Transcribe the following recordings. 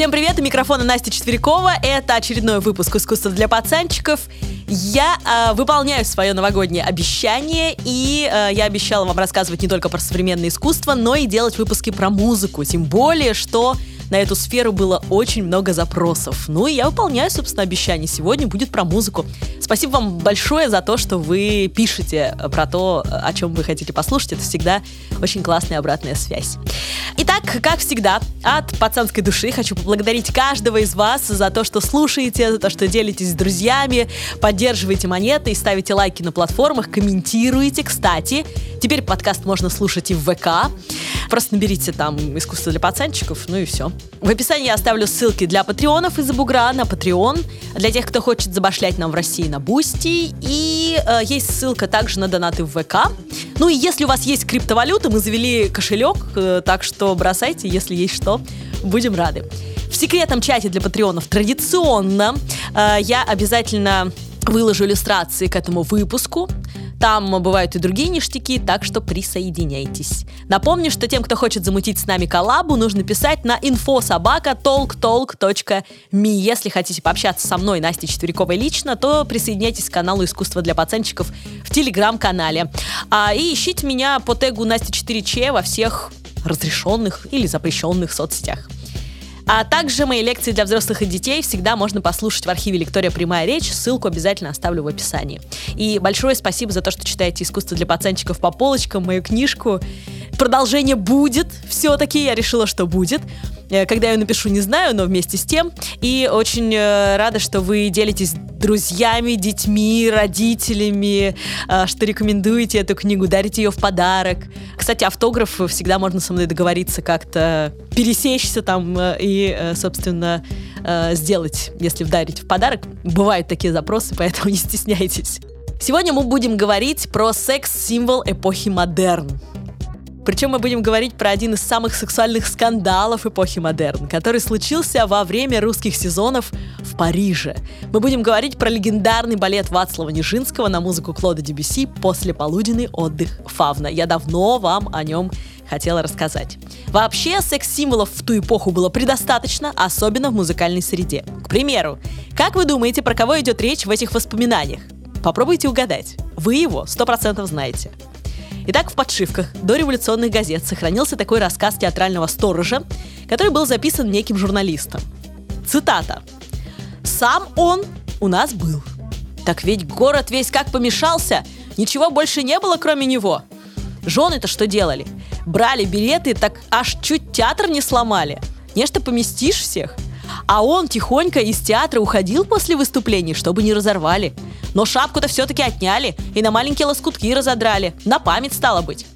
Всем привет, у микрофона Настя Четверякова. Это очередной выпуск «Искусство для пацанчиков». Я э, выполняю свое новогоднее обещание, и э, я обещала вам рассказывать не только про современное искусство, но и делать выпуски про музыку. Тем более, что на эту сферу было очень много запросов. Ну и я выполняю, собственно, обещание. Сегодня будет про музыку. Спасибо вам большое за то, что вы пишете про то, о чем вы хотите послушать. Это всегда очень классная обратная связь. Итак, как всегда, от пацанской души хочу поблагодарить каждого из вас за то, что слушаете, за то, что делитесь с друзьями, поддерживаете монетой и ставите лайки на платформах, комментируете. Кстати, теперь подкаст можно слушать и в ВК. Просто наберите там «Искусство для пацанчиков», ну и все. В описании я оставлю ссылки для патреонов из-за бугра на Patreon, для тех, кто хочет забашлять нам в России на Бусти, и э, есть ссылка также на донаты в ВК. Ну и если у вас есть криптовалюта, мы завели кошелек, э, так что бросайте, если есть что, будем рады. В секретном чате для патреонов традиционно э, я обязательно выложу иллюстрации к этому выпуску. Там бывают и другие ништяки, так что присоединяйтесь. Напомню, что тем, кто хочет замутить с нами коллабу, нужно писать на infosobaka.talktalk.me. Если хотите пообщаться со мной, Настей Четвериковой лично, то присоединяйтесь к каналу «Искусство для пацанчиков» в телеграм-канале. А, и ищите меня по тегу Настя 4Ч во всех разрешенных или запрещенных соцсетях. А также мои лекции для взрослых и детей всегда можно послушать в архиве «Лектория. Прямая речь». Ссылку обязательно оставлю в описании. И большое спасибо за то, что читаете «Искусство для пацанчиков» по полочкам, мою книжку. Продолжение будет, все-таки я решила, что будет. Э, когда я напишу, не знаю, но вместе с тем. И очень э, рада, что вы делитесь друзьями, детьми, родителями, э, что рекомендуете эту книгу, дарите ее в подарок. Кстати, автограф всегда можно со мной договориться как-то, пересечься там и, собственно, сделать, если вдарить в подарок. Бывают такие запросы, поэтому не стесняйтесь. Сегодня мы будем говорить про секс-символ эпохи модерн. Причем мы будем говорить про один из самых сексуальных скандалов эпохи модерн, который случился во время русских сезонов в Париже. Мы будем говорить про легендарный балет Вацлава Нижинского на музыку Клода Дебюси «После полуденный отдых Фавна». Я давно вам о нем хотела рассказать. Вообще, секс-символов в ту эпоху было предостаточно, особенно в музыкальной среде. К примеру, как вы думаете, про кого идет речь в этих воспоминаниях? Попробуйте угадать. Вы его 100% знаете. Итак, в подшивках до революционных газет сохранился такой рассказ театрального сторожа, который был записан неким журналистом. Цитата. «Сам он у нас был. Так ведь город весь как помешался, ничего больше не было, кроме него. Жены-то что делали? Брали билеты, так аж чуть театр не сломали. Нечто поместишь всех. А он тихонько из театра уходил после выступлений, чтобы не разорвали. Но шапку-то все-таки отняли и на маленькие лоскутки разодрали. На память стало быть.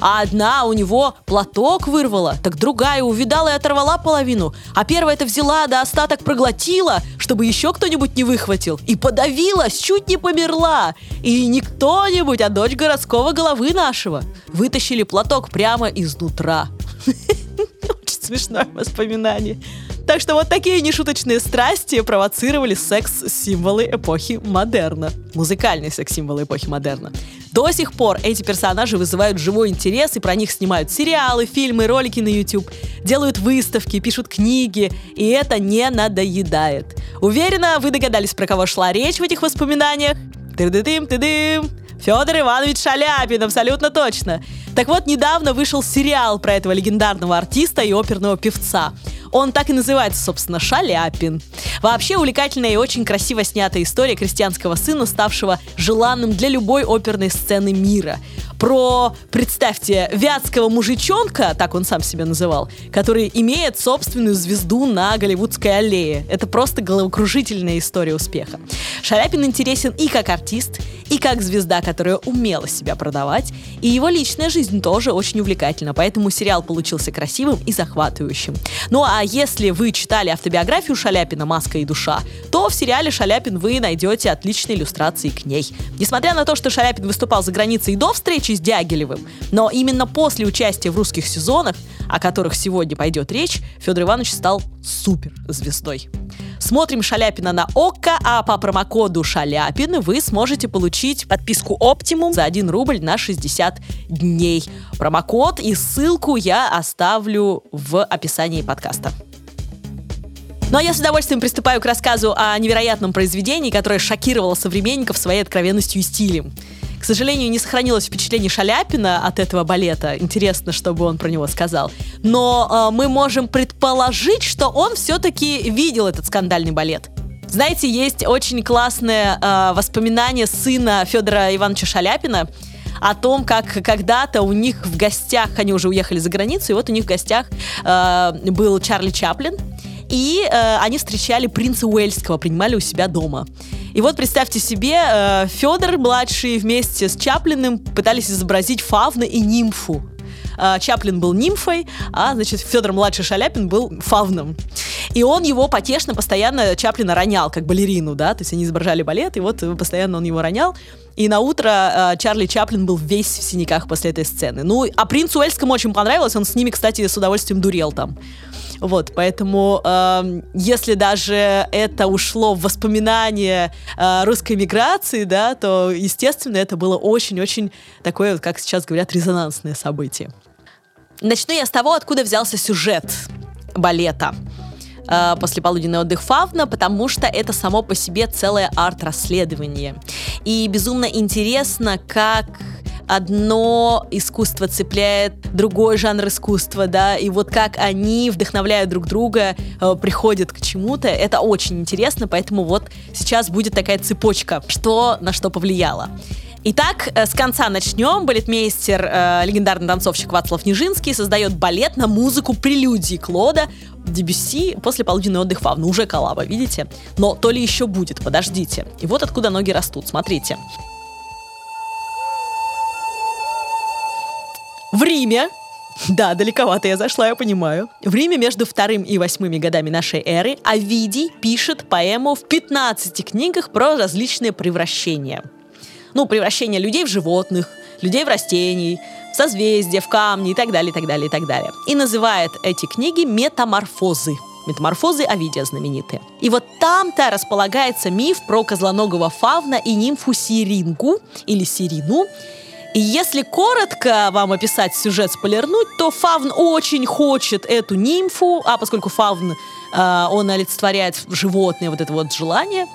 А одна у него платок вырвала, так другая увидала и оторвала половину, а первая-то взяла да остаток проглотила, чтобы еще кто-нибудь не выхватил, и подавилась, чуть не померла. И не кто-нибудь, а дочь городского головы нашего. Вытащили платок прямо изнутра. Очень смешное воспоминание. Так что вот такие нешуточные страсти провоцировали секс-символы эпохи модерна. Музыкальные секс-символы эпохи модерна. До сих пор эти персонажи вызывают живой интерес, и про них снимают сериалы, фильмы, ролики на YouTube, делают выставки, пишут книги, и это не надоедает. Уверена, вы догадались, про кого шла речь в этих воспоминаниях? Ты-дым, ты-дым. Федор Иванович Шаляпин, абсолютно точно. Так вот, недавно вышел сериал про этого легендарного артиста и оперного певца. Он так и называется, собственно, Шаляпин. Вообще увлекательная и очень красиво снятая история крестьянского сына, ставшего желанным для любой оперной сцены мира про, представьте, вятского мужичонка, так он сам себя называл, который имеет собственную звезду на Голливудской аллее. Это просто головокружительная история успеха. Шаляпин интересен и как артист, и как звезда, которая умела себя продавать, и его личная жизнь тоже очень увлекательна, поэтому сериал получился красивым и захватывающим. Ну а если вы читали автобиографию Шаляпина «Маска и душа», то в сериале «Шаляпин» вы найдете отличные иллюстрации к ней. Несмотря на то, что Шаляпин выступал за границей до встречи с Дягилевым. Но именно после участия в русских сезонах, о которых сегодня пойдет речь, Федор Иванович стал суперзвездой. Смотрим Шаляпина на ОККО, а по промокоду Шаляпин вы сможете получить подписку Optimum за 1 рубль на 60 дней. Промокод и ссылку я оставлю в описании подкаста. Ну а я с удовольствием приступаю к рассказу о невероятном произведении, которое шокировало современников своей откровенностью и стилем. К сожалению, не сохранилось впечатление Шаляпина от этого балета. Интересно, что бы он про него сказал. Но э, мы можем предположить, что он все-таки видел этот скандальный балет. Знаете, есть очень классное э, воспоминание сына Федора Ивановича Шаляпина о том, как когда-то у них в гостях, они уже уехали за границу, и вот у них в гостях э, был Чарли Чаплин, и э, они встречали принца Уэльского, принимали у себя дома. И вот представьте себе, э, Федор младший вместе с Чаплиным пытались изобразить фавна и нимфу. Э, Чаплин был нимфой, а, значит, Федор младший Шаляпин был фавном. И он его потешно постоянно Чаплина ронял, как балерину, да, то есть они изображали балет, и вот постоянно он его ронял. И на утро э, Чарли Чаплин был весь в синяках после этой сцены. Ну, а принцу Уэльскому очень понравилось, он с ними, кстати, с удовольствием дурел там. Вот, поэтому э, если даже это ушло в воспоминания э, русской миграции, да, то, естественно, это было очень-очень такое, как сейчас говорят, резонансное событие. Начну я с того, откуда взялся сюжет балета э, после полуденный отдых Фавна, потому что это само по себе целое арт-расследование. И безумно интересно, как одно искусство цепляет другой жанр искусства, да, и вот как они вдохновляют друг друга, э, приходят к чему-то, это очень интересно, поэтому вот сейчас будет такая цепочка, что на что повлияло. Итак, э, с конца начнем. Балетмейстер, э, легендарный танцовщик Вацлав Нижинский создает балет на музыку прелюдии Клода Дебюсси после полуденный отдых Фавна. Уже коллаба, видите? Но то ли еще будет, подождите. И вот откуда ноги растут, смотрите. В Риме да, далековато я зашла, я понимаю. В Риме между вторым и восьмыми годами нашей эры Овидий пишет поэму в 15 книгах про различные превращения. Ну, превращение людей в животных, людей в растений, в созвездия, в камни и так далее, и так далее, и так далее. И называет эти книги метаморфозы. Метаморфозы Овидия знаменитые. И вот там-то располагается миф про козлоногого фавна и нимфу Сирингу или Сирину, если коротко вам описать сюжет, спойлернуть, то Фавн очень хочет эту нимфу, а поскольку Фавн, э, он олицетворяет животное, вот это вот желание,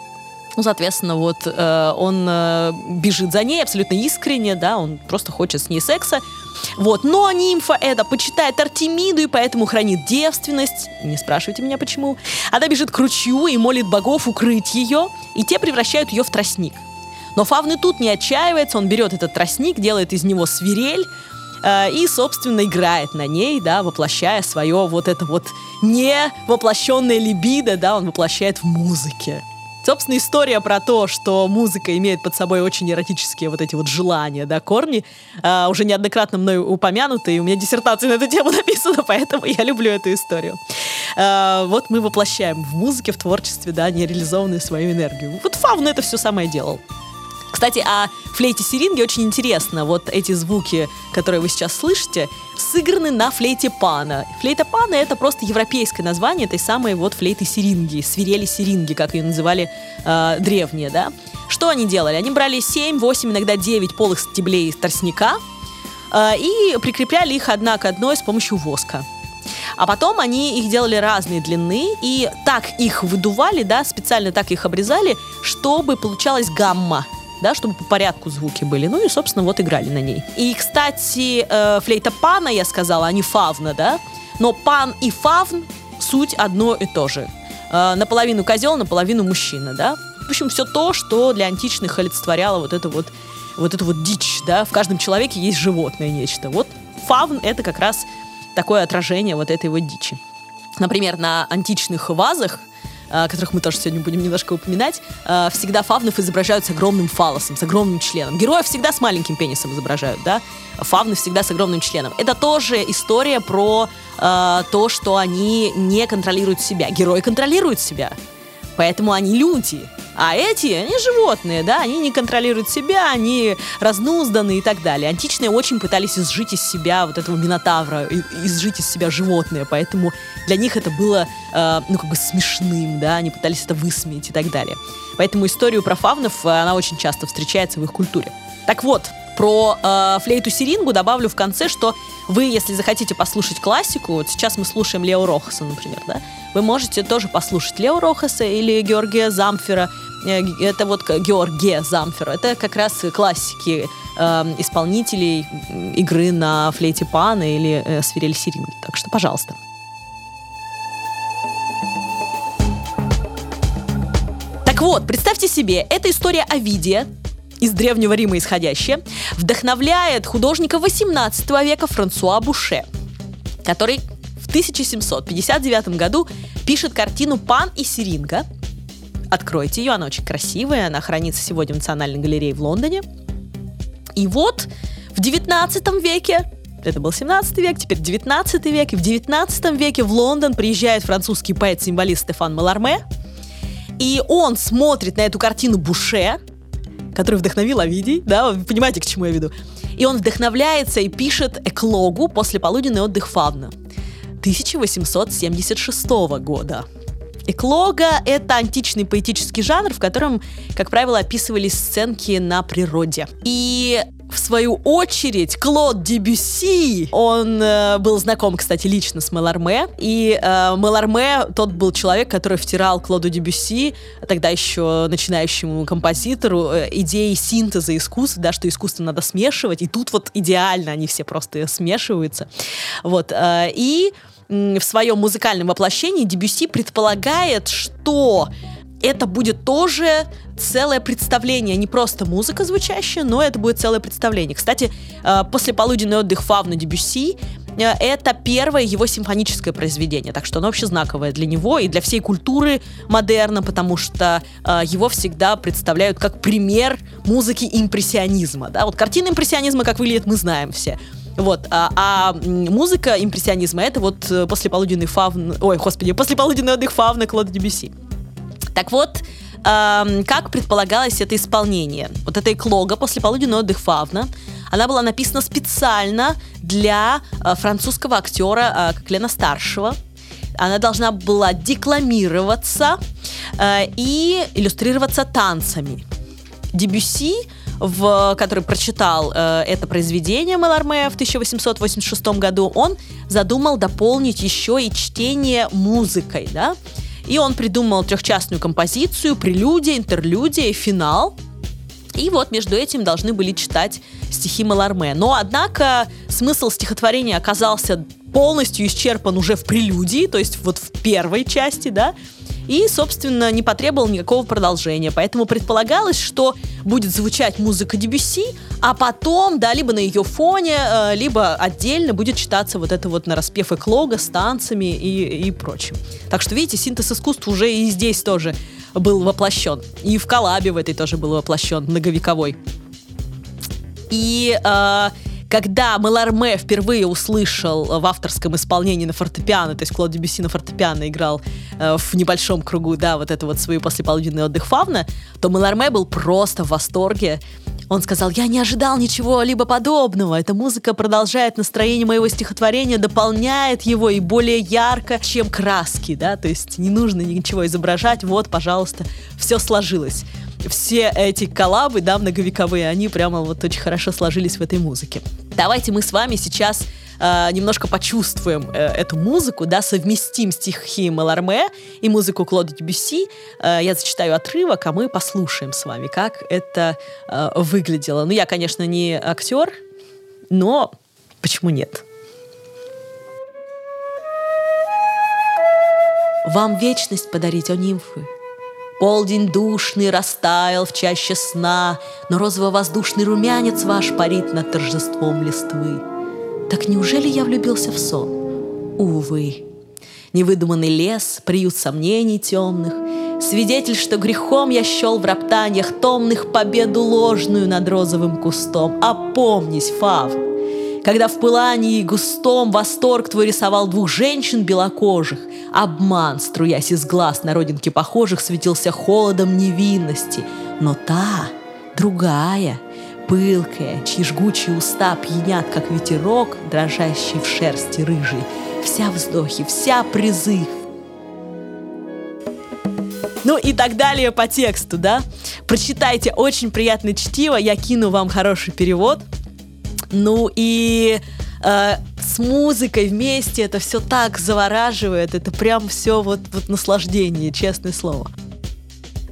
ну, соответственно, вот э, он э, бежит за ней абсолютно искренне, да, он просто хочет с ней секса. Вот, но нимфа это почитает Артемиду и поэтому хранит девственность. Не спрашивайте меня почему. Она бежит к ручью и молит богов укрыть ее, и те превращают ее в тростник. Но Фавны тут не отчаивается, он берет этот тростник, делает из него свирель, э, и, собственно, играет на ней, да, воплощая свое вот это вот не воплощенное либидо, да, он воплощает в музыке. Собственно, история про то, что музыка имеет под собой очень эротические вот эти вот желания, да, корни, э, уже неоднократно мной упомянуты, и у меня диссертация на эту тему написана, поэтому я люблю эту историю. Э, вот мы воплощаем в музыке, в творчестве, да, нереализованную свою энергию. Вот Фавн это все самое делал. Кстати, о флейте сиринги очень интересно. Вот эти звуки, которые вы сейчас слышите, сыграны на флейте пана. Флейта пана это просто европейское название этой самой вот флейты сиринги, свирели сиринги, как ее называли э, древние, да. Что они делали? Они брали 7, 8, иногда 9 полых стеблей тростника э, и прикрепляли их одна к одной с помощью воска. А потом они их делали разной длины, и так их выдували, да, специально так их обрезали, чтобы получалась гамма да, чтобы по порядку звуки были. Ну и, собственно, вот играли на ней. И, кстати, э, флейта пана, я сказала, а не фавна, да? Но пан и фавн суть одно и то же. Э, наполовину козел, наполовину мужчина, да? В общем, все то, что для античных олицетворяло вот это вот, вот эту вот дичь, да? В каждом человеке есть животное нечто. Вот фавн — это как раз такое отражение вот этой вот дичи. Например, на античных вазах которых мы тоже сегодня будем немножко упоминать, э, всегда фавнов изображают с огромным фалосом, с огромным членом. Героев всегда с маленьким пенисом изображают, да? Фавны всегда с огромным членом. Это тоже история про э, то, что они не контролируют себя. Герои контролируют себя. Поэтому они люди. А эти, они животные, да, они не контролируют себя, они разнузданы и так далее. Античные очень пытались изжить из себя вот этого минотавра, изжить из себя животное, поэтому для них это было, э, ну, как бы смешным, да, они пытались это высмеять и так далее. Поэтому историю про фавнов, э, она очень часто встречается в их культуре. Так вот, про э, флейту Сирингу добавлю в конце, что вы, если захотите послушать классику, вот сейчас мы слушаем Лео Рохаса, например, да, вы можете тоже послушать Лео Рохаса или Георгия Замфера. Э, это вот Георгия Замфера. Это как раз классики э, исполнителей игры на флейте пана или э, свирель сиринги. Так что, пожалуйста. Так вот, представьте себе, это история Овидия, из Древнего Рима исходящая, вдохновляет художника 18 века Франсуа Буше, который 1759 году пишет картину «Пан и Сиринга». Откройте ее, она очень красивая, она хранится сегодня в Национальной галерее в Лондоне. И вот в 19 веке это был 17 век, теперь 19 век, и в 19 веке в Лондон приезжает французский поэт-символист Стефан Маларме, и он смотрит на эту картину Буше, который вдохновил Овидий, да, вы понимаете, к чему я веду. И он вдохновляется и пишет эклогу после полуденный отдых Фавна 1876 года. Эклога — это античный поэтический жанр, в котором, как правило, описывались сценки на природе. И в свою очередь, Клод Дебюсси, он э, был знаком, кстати, лично с Меларме, и э, Меларме, тот был человек, который втирал Клоду Дебюсси, тогда еще начинающему композитору, э, идеи синтеза искусства, да, что искусство надо смешивать, и тут вот идеально они все просто смешиваются. Вот, э, и в своем музыкальном воплощении Дебюсси предполагает, что это будет тоже целое представление, не просто музыка звучащая, но это будет целое представление. Кстати, э, после полуденный отдых Фавна Дебюсси э, это первое его симфоническое произведение, так что оно вообще знаковое для него и для всей культуры модерна, потому что э, его всегда представляют как пример музыки импрессионизма. Да? Вот картина импрессионизма, как выглядит, мы знаем все. Вот, а, а музыка импрессионизма это вот после полуденный фавн, ой, господи, после полуденный отдых фавна Клода Дебюсси. Так вот, эм, как предполагалось это исполнение? Вот эта эклога после полуденного отдых Фавна, она была написана специально для э, французского актера э, Клена Старшего. Она должна была декламироваться э, и иллюстрироваться танцами. Дебюси в, который прочитал э, это произведение Меларме в 1886 году, он задумал дополнить еще и чтение музыкой, да, и он придумал трехчастную композицию, прелюдия, интерлюдия, финал. И вот между этим должны были читать стихи Маларме. Но, однако, смысл стихотворения оказался полностью исчерпан уже в прелюдии, то есть вот в первой части, да, и, собственно, не потребовал никакого продолжения. Поэтому предполагалось, что будет звучать музыка Дебюсси, а потом, да, либо на ее фоне, э, либо отдельно будет читаться вот это вот на распев эклога с танцами и, и прочим. Так что, видите, синтез искусства уже и здесь тоже был воплощен. И в коллабе в этой тоже был воплощен, многовековой. И э, когда Меларме впервые услышал в авторском исполнении на фортепиано, то есть Клод Дебюсси на фортепиано играл э, в небольшом кругу, да, вот это вот свой послеполуденный отдых Фавна, то Меларме был просто в восторге. Он сказал, я не ожидал ничего либо подобного. Эта музыка продолжает настроение моего стихотворения, дополняет его и более ярко, чем краски, да, то есть не нужно ничего изображать. Вот, пожалуйста, все сложилось все эти коллабы, да, многовековые, они прямо вот очень хорошо сложились в этой музыке. Давайте мы с вами сейчас э, немножко почувствуем э, эту музыку, да, совместим стихи Маларме и музыку Клода Дебюсси. Э, я зачитаю отрывок, а мы послушаем с вами, как это э, выглядело. Ну, я, конечно, не актер, но почему нет? Вам вечность подарить, о нимфы, Полдень душный растаял в чаще сна, Но розово-воздушный румянец ваш парит над торжеством листвы. Так неужели я влюбился в сон? Увы. Невыдуманный лес, приют сомнений темных, Свидетель, что грехом я щел в роптаниях Томных победу ложную над розовым кустом. Опомнись, Фавн, когда в пылании густом восторг твой рисовал двух женщин белокожих, обман, струясь из глаз на родинке похожих, светился холодом невинности. Но та, другая, пылкая, чьи жгучие уста пьянят, как ветерок, дрожащий в шерсти рыжий, вся вздохи, вся призыв, ну и так далее по тексту, да? Прочитайте, очень приятное чтиво, я кину вам хороший перевод – ну и э, с музыкой вместе это все так завораживает, это прям все вот, вот наслаждение, честное слово.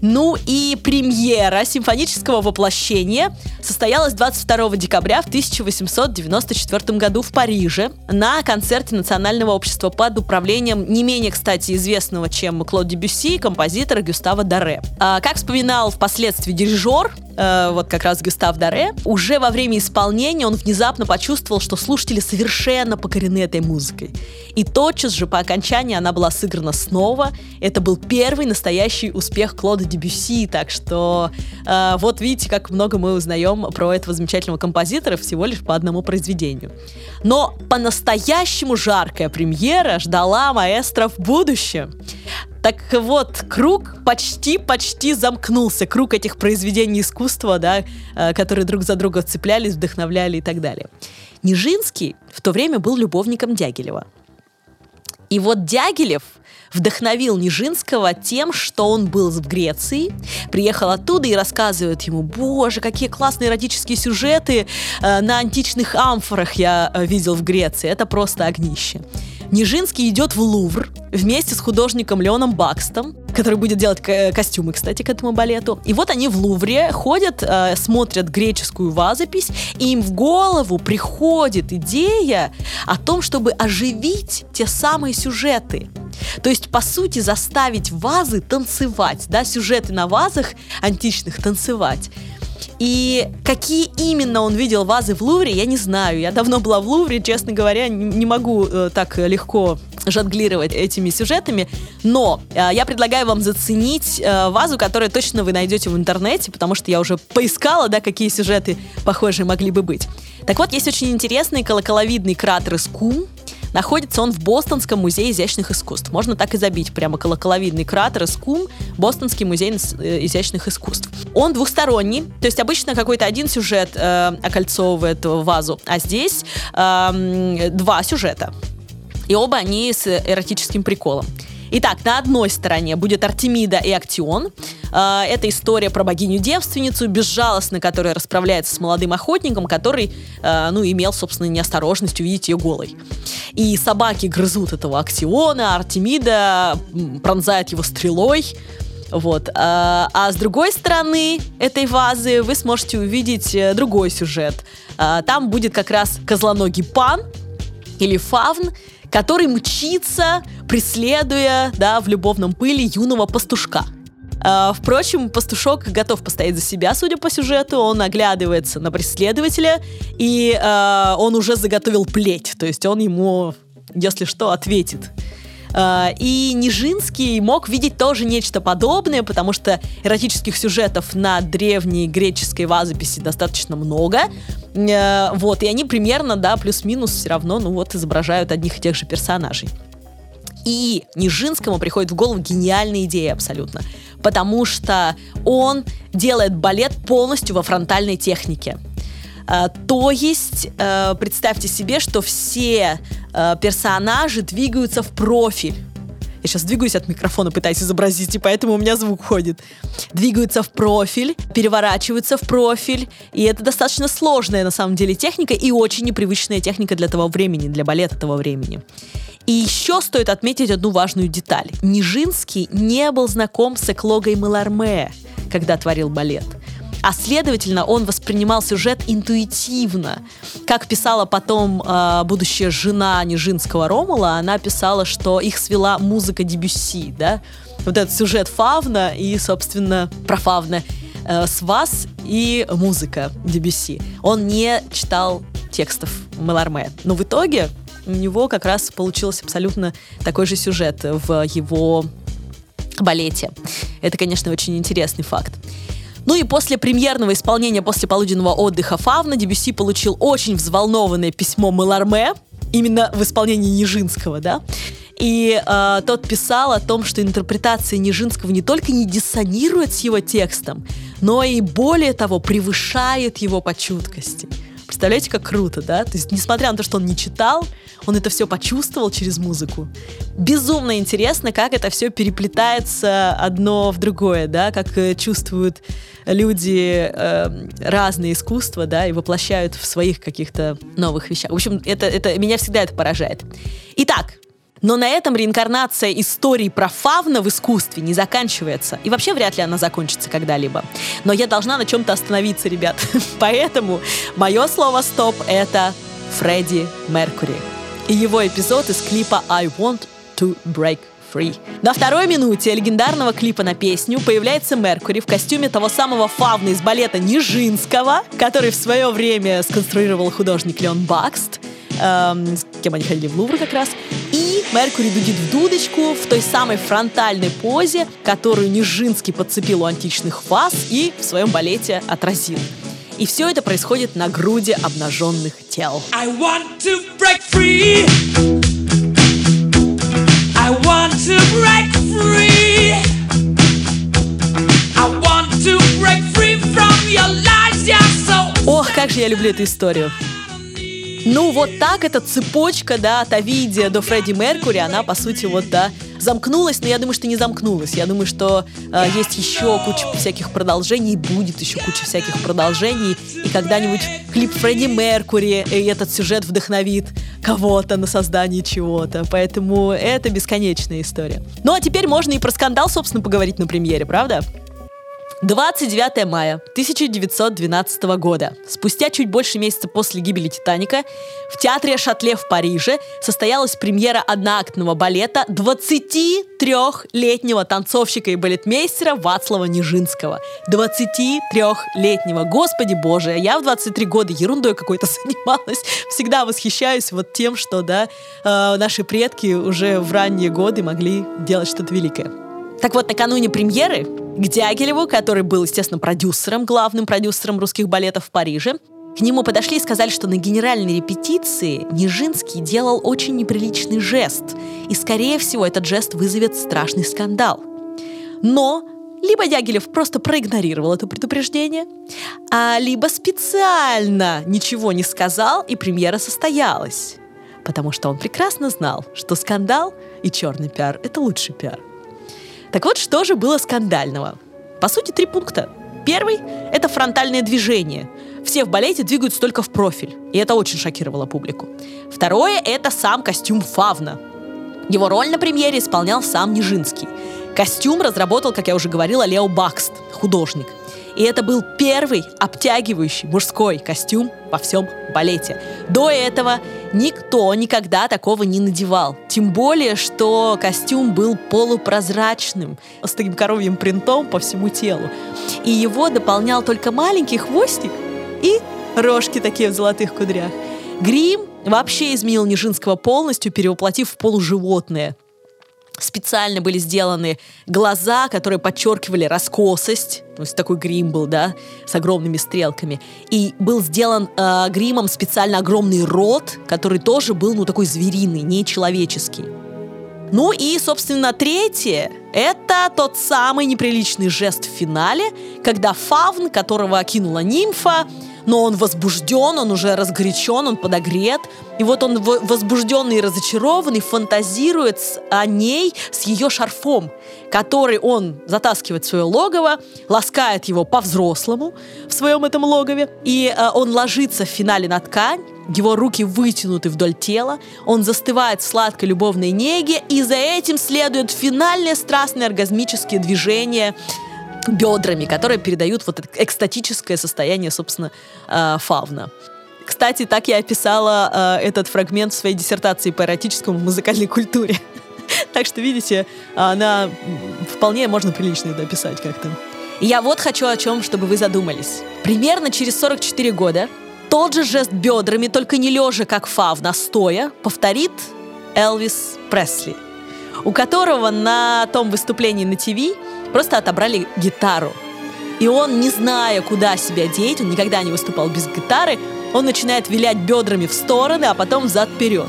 Ну и премьера симфонического воплощения состоялась 22 декабря в 1894 году в Париже на концерте Национального общества под управлением не менее, кстати, известного, чем Клод Дебюсси, композитора Гюстава Даре. А, как вспоминал впоследствии дирижер, э, вот как раз Гюстав Даре, уже во время исполнения он внезапно почувствовал, что слушатели совершенно покорены этой музыкой. И тотчас же по окончании она была сыграна снова. Это был первый настоящий успех Клода Дебюсси, так что э, вот видите, как много мы узнаем про этого замечательного композитора всего лишь по одному произведению. Но по-настоящему жаркая премьера ждала маэстро в будущем. Так вот, круг почти-почти замкнулся, круг этих произведений искусства, да, э, которые друг за друга цеплялись, вдохновляли и так далее. Нижинский в то время был любовником Дягилева. И вот Дягилев вдохновил Нижинского тем, что он был в Греции, приехал оттуда и рассказывает ему, боже, какие классные эротические сюжеты э, на античных амфорах я э, видел в Греции, это просто огнище. Нижинский идет в Лувр вместе с художником Леоном Бакстом, который будет делать костюмы, кстати, к этому балету. И вот они в Лувре ходят, э, смотрят греческую вазопись, и им в голову приходит идея о том, чтобы оживить те самые сюжеты. То есть, по сути, заставить вазы танцевать, да, сюжеты на вазах античных танцевать. И какие именно он видел вазы в Лувре, я не знаю. Я давно была в Лувре, честно говоря, не могу э, так легко жонглировать этими сюжетами, но э, я предлагаю вам заценить э, вазу, которую точно вы найдете в интернете, потому что я уже поискала, да, какие сюжеты похожие могли бы быть. Так вот, есть очень интересный колоколовидный кратер из Кум, Находится он в Бостонском музее изящных искусств. Можно так и забить прямо колоколовидный кратер из Кум, Бостонский музей э, изящных искусств. Он двухсторонний, то есть обычно какой-то один сюжет э, окольцовывает вазу, а здесь э, два сюжета. И оба они с эротическим приколом. Итак, на одной стороне будет Артемида и Актион. А, это история про богиню-девственницу, безжалостно, которая расправляется с молодым охотником, который, а, ну, имел, собственно, неосторожность увидеть ее голой. И собаки грызут этого Актиона, а Артемида пронзает его стрелой. Вот. А, с другой стороны этой вазы вы сможете увидеть э, другой сюжет. Там будет как раз козлоногий пан или фавн, который мчится, преследуя, да, в любовном пыли юного пастушка. Uh, впрочем, пастушок готов постоять за себя, судя по сюжету. Он оглядывается на преследователя, и uh, он уже заготовил плеть. То есть он ему, если что, ответит. Uh, и Нижинский мог видеть тоже нечто подобное, потому что эротических сюжетов на древней греческой вазописи достаточно много. Э, вот, и они примерно, да, плюс-минус все равно, ну вот, изображают одних и тех же персонажей. И Нижинскому приходит в голову гениальная идея абсолютно. Потому что он делает балет полностью во фронтальной технике. Uh, то есть, uh, представьте себе, что все uh, персонажи двигаются в профиль. Я сейчас двигаюсь от микрофона, пытаюсь изобразить, и поэтому у меня звук ходит. Двигаются в профиль, переворачиваются в профиль, и это достаточно сложная на самом деле техника и очень непривычная техника для того времени, для балета того времени. И еще стоит отметить одну важную деталь. Нижинский не был знаком с эклогой Маларме, когда творил балет а следовательно он воспринимал сюжет интуитивно. Как писала потом э, будущая жена Нижинского Ромула, она писала, что их свела музыка Дебюсси, да, вот этот сюжет Фавна и, собственно, про Фавна э, с вас и музыка Дебюсси. Он не читал текстов Меларме, но в итоге у него как раз получился абсолютно такой же сюжет в его балете. Это, конечно, очень интересный факт. Ну и после премьерного исполнения после полуденного отдыха Фавна Дебюси получил очень взволнованное письмо Меларме, именно в исполнении Нижинского, да, и э, тот писал о том, что интерпретация Нижинского не только не диссонирует с его текстом, но и более того превышает его по чуткости. Представляете, как круто, да? То есть, несмотря на то, что он не читал, он это все почувствовал через музыку. Безумно интересно, как это все переплетается одно в другое, да, как э, чувствуют люди э, разные искусства, да, и воплощают в своих каких-то новых вещах. В общем, это, это, меня всегда это поражает. Итак, но на этом реинкарнация истории про фавна в искусстве не заканчивается. И вообще вряд ли она закончится когда-либо. Но я должна на чем-то остановиться, ребят. Поэтому мое слово «стоп» — это Фредди Меркури. И его эпизод из клипа «I want to break Free. На второй минуте легендарного клипа на песню появляется Меркури в костюме того самого фавна из балета Нижинского, который в свое время сконструировал художник Леон Бакст, эм, с кем они ходили в Лувр как раз. И Меркури дудит в дудочку в той самой фронтальной позе, которую Нижинский подцепил у античных фаз и в своем балете отразил. И все это происходит на груди обнаженных тел. I want to break free. I want to break free. I want to break free from your lies, yeah, so... Ох, как же я люблю эту историю. Ну, вот так эта цепочка, да, от Овидия до Фредди Меркури, она, по сути, вот, да, замкнулась, но я думаю, что не замкнулась. Я думаю, что э, есть еще куча всяких продолжений, будет еще куча всяких продолжений, и когда-нибудь клип Фредди Меркури и этот сюжет вдохновит кого-то на создание чего-то. Поэтому это бесконечная история. Ну, а теперь можно и про скандал, собственно, поговорить на премьере, правда? 29 мая 1912 года, спустя чуть больше месяца после гибели «Титаника», в театре Шатле в Париже состоялась премьера одноактного балета 23-летнего танцовщика и балетмейстера Вацлава Нижинского. 23-летнего. Господи боже, я в 23 года ерундой какой-то занималась. Всегда восхищаюсь вот тем, что, да, э, наши предки уже в ранние годы могли делать что-то великое. Так вот, накануне премьеры к Дягилеву, который был, естественно, продюсером, главным продюсером русских балетов в Париже, к нему подошли и сказали, что на генеральной репетиции Нижинский делал очень неприличный жест, и, скорее всего, этот жест вызовет страшный скандал. Но либо Дягилев просто проигнорировал это предупреждение, а либо специально ничего не сказал, и премьера состоялась. Потому что он прекрасно знал, что скандал и черный пиар — это лучший пиар. Так вот, что же было скандального? По сути, три пункта. Первый — это фронтальное движение. Все в балете двигаются только в профиль, и это очень шокировало публику. Второе — это сам костюм Фавна. Его роль на премьере исполнял сам Нижинский. Костюм разработал, как я уже говорила, Лео Бакст, художник. И это был первый обтягивающий мужской костюм во всем балете. До этого никто никогда такого не надевал. Тем более, что костюм был полупрозрачным, с таким коровьим принтом по всему телу. И его дополнял только маленький хвостик и рожки такие в золотых кудрях. Грим вообще изменил Нижинского полностью, перевоплотив в полуживотное – специально были сделаны глаза, которые подчеркивали раскосость. То есть такой грим был, да, с огромными стрелками. И был сделан э, гримом специально огромный рот, который тоже был, ну, такой звериный, нечеловеческий. Ну и, собственно, третье — это тот самый неприличный жест в финале, когда фавн, которого окинула нимфа, но он возбужден, он уже разгорячен, он подогрет. И вот он возбужденный и разочарованный фантазирует о ней с ее шарфом, который он затаскивает в свое логово, ласкает его по-взрослому в своем этом логове, и э, он ложится в финале на ткань, его руки вытянуты вдоль тела, он застывает в сладкой любовной неге, и за этим следует финальное страстное оргазмические движения бедрами, которые передают вот это экстатическое состояние, собственно, э, фавна. Кстати, так я описала э, этот фрагмент в своей диссертации по эротическому музыкальной культуре. Так что, видите, она вполне можно прилично это описать как-то. Я вот хочу о чем, чтобы вы задумались. Примерно через 44 года тот же жест бедрами, только не лежа, как фавна, стоя, повторит Элвис Пресли, у которого на том выступлении на ТВ просто отобрали гитару. И он, не зная, куда себя деть, он никогда не выступал без гитары, он начинает вилять бедрами в стороны, а потом взад-вперед.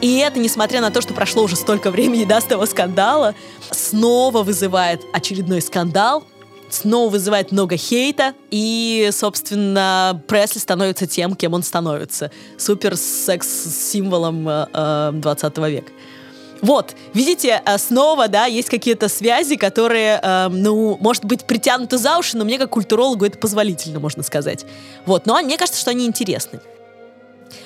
И это, несмотря на то, что прошло уже столько времени до того скандала, снова вызывает очередной скандал, снова вызывает много хейта, и, собственно, Пресли становится тем, кем он становится. Супер секс-символом э, 20 э, века. Вот, видите, э, снова, да, есть какие-то связи, которые, э, ну, может быть, притянуты за уши, но мне как культурологу это позволительно, можно сказать. Вот, но мне кажется, что они интересны.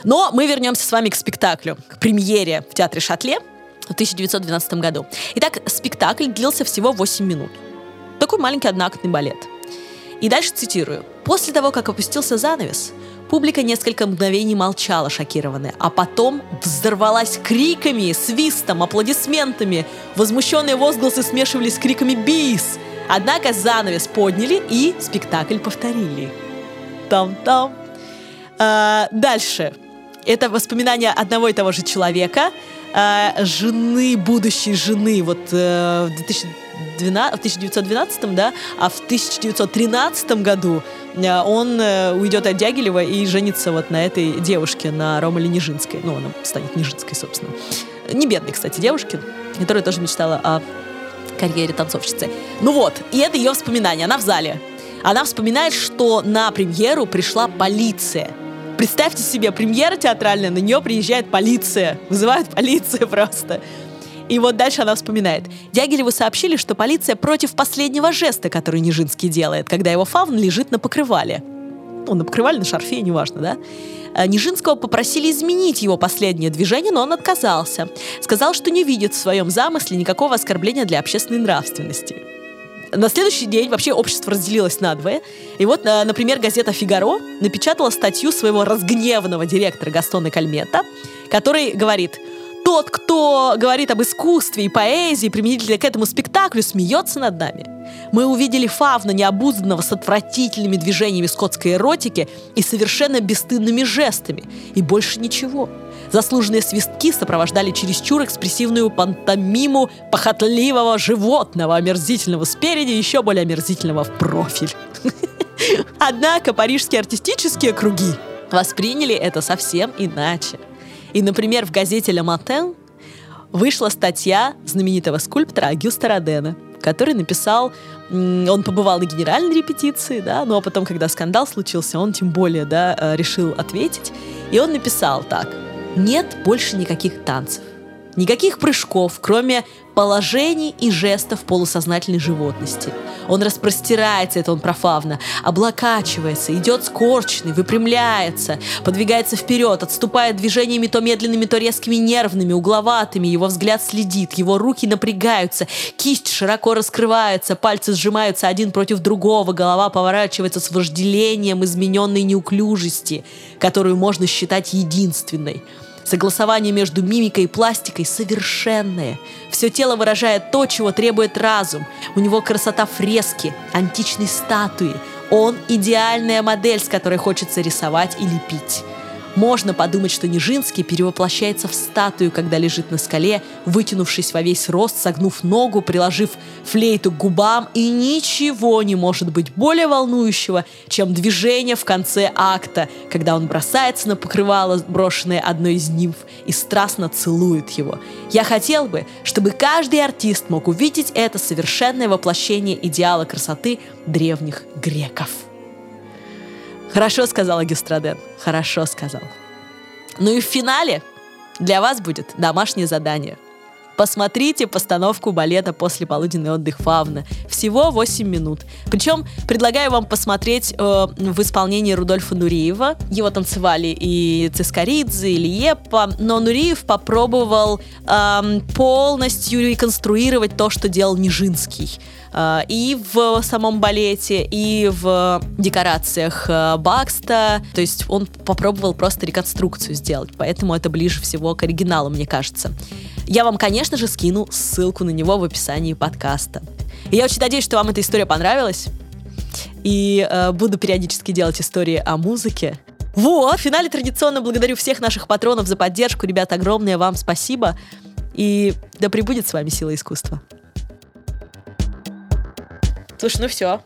Но мы вернемся с вами к спектаклю, к премьере в Театре Шатле в 1912 году. Итак, спектакль длился всего 8 минут. Такой маленький одноактный балет. И дальше цитирую. «После того, как опустился занавес, публика несколько мгновений молчала шокированная, а потом взорвалась криками, свистом, аплодисментами. Возмущенные возгласы смешивались с криками «Бис!». Однако занавес подняли и спектакль повторили. Там-там. А, дальше. Это воспоминания одного и того же человека, а, жены, будущей жены, вот э, в 2000 в 1912, да, а в 1913 году э, он э, уйдет от Дягилева и женится вот на этой девушке, на Ромале Нижинской. Ну, она станет Нижинской, собственно. Не бедной, кстати, девушке, которая тоже мечтала о карьере танцовщицы. Ну вот, и это ее воспоминание, она в зале. Она вспоминает, что на премьеру пришла полиция. Представьте себе, премьера театральная, на нее приезжает полиция. Вызывают полицию просто. И вот дальше она вспоминает. Дягилеву сообщили, что полиция против последнего жеста, который Нижинский делает, когда его фавн лежит на покрывале. Ну, на покрывале, на шарфе, неважно, да? А Нижинского попросили изменить его последнее движение, но он отказался. Сказал, что не видит в своем замысле никакого оскорбления для общественной нравственности. На следующий день вообще общество разделилось на двое. И вот, а, например, газета «Фигаро» напечатала статью своего разгневанного директора Гастона Кальмета, который говорит – тот, кто говорит об искусстве и поэзии применительно к этому спектаклю, смеется над нами. Мы увидели фавна, необузданного с отвратительными движениями скотской эротики и совершенно бесстыдными жестами. И больше ничего. Заслуженные свистки сопровождали чересчур экспрессивную пантомиму похотливого животного, омерзительного спереди, еще более омерзительного в профиль. Однако парижские артистические круги восприняли это совсем иначе. И, например, в газете «Ля Матен» вышла статья знаменитого скульптора Агюста Родена, который написал, он побывал на генеральной репетиции, да, ну а потом, когда скандал случился, он тем более, да, э, решил ответить, и он написал так, нет больше никаких танцев, никаких прыжков, кроме положений и жестов полусознательной животности. Он распростирается, это он профавно, облокачивается, идет скорченный, выпрямляется, подвигается вперед, отступает движениями то медленными, то резкими нервными, угловатыми, его взгляд следит, его руки напрягаются, кисть широко раскрывается, пальцы сжимаются один против другого, голова поворачивается с вожделением измененной неуклюжести, которую можно считать единственной. Согласование между мимикой и пластикой совершенное. Все тело выражает то, чего требует разум. У него красота фрески, античной статуи. Он идеальная модель, с которой хочется рисовать и лепить. Можно подумать, что Нижинский перевоплощается в статую, когда лежит на скале, вытянувшись во весь рост, согнув ногу, приложив флейту к губам, и ничего не может быть более волнующего, чем движение в конце акта, когда он бросается на покрывало, брошенное одной из нимф, и страстно целует его. Я хотел бы, чтобы каждый артист мог увидеть это совершенное воплощение идеала красоты древних греков. Хорошо сказал Агюстраден. Хорошо сказал. Ну и в финале для вас будет домашнее задание. Посмотрите постановку балета «После полуденный отдых Фавна». Всего 8 минут. Причем предлагаю вам посмотреть э, в исполнении Рудольфа Нуриева. Его танцевали и Цискоридзе, и Лиепа, но Нуриев попробовал э, полностью реконструировать то, что делал Нижинский. Э, и в самом балете, и в декорациях э, Бакста. То есть он попробовал просто реконструкцию сделать, поэтому это ближе всего к оригиналу, мне кажется. Я вам, конечно же, скину ссылку на него в описании подкаста. И я очень надеюсь, что вам эта история понравилась. И э, буду периодически делать истории о музыке. Вот, в финале традиционно благодарю всех наших патронов за поддержку. Ребят, огромное вам спасибо. И да пребудет с вами сила искусства. Слушай, ну все.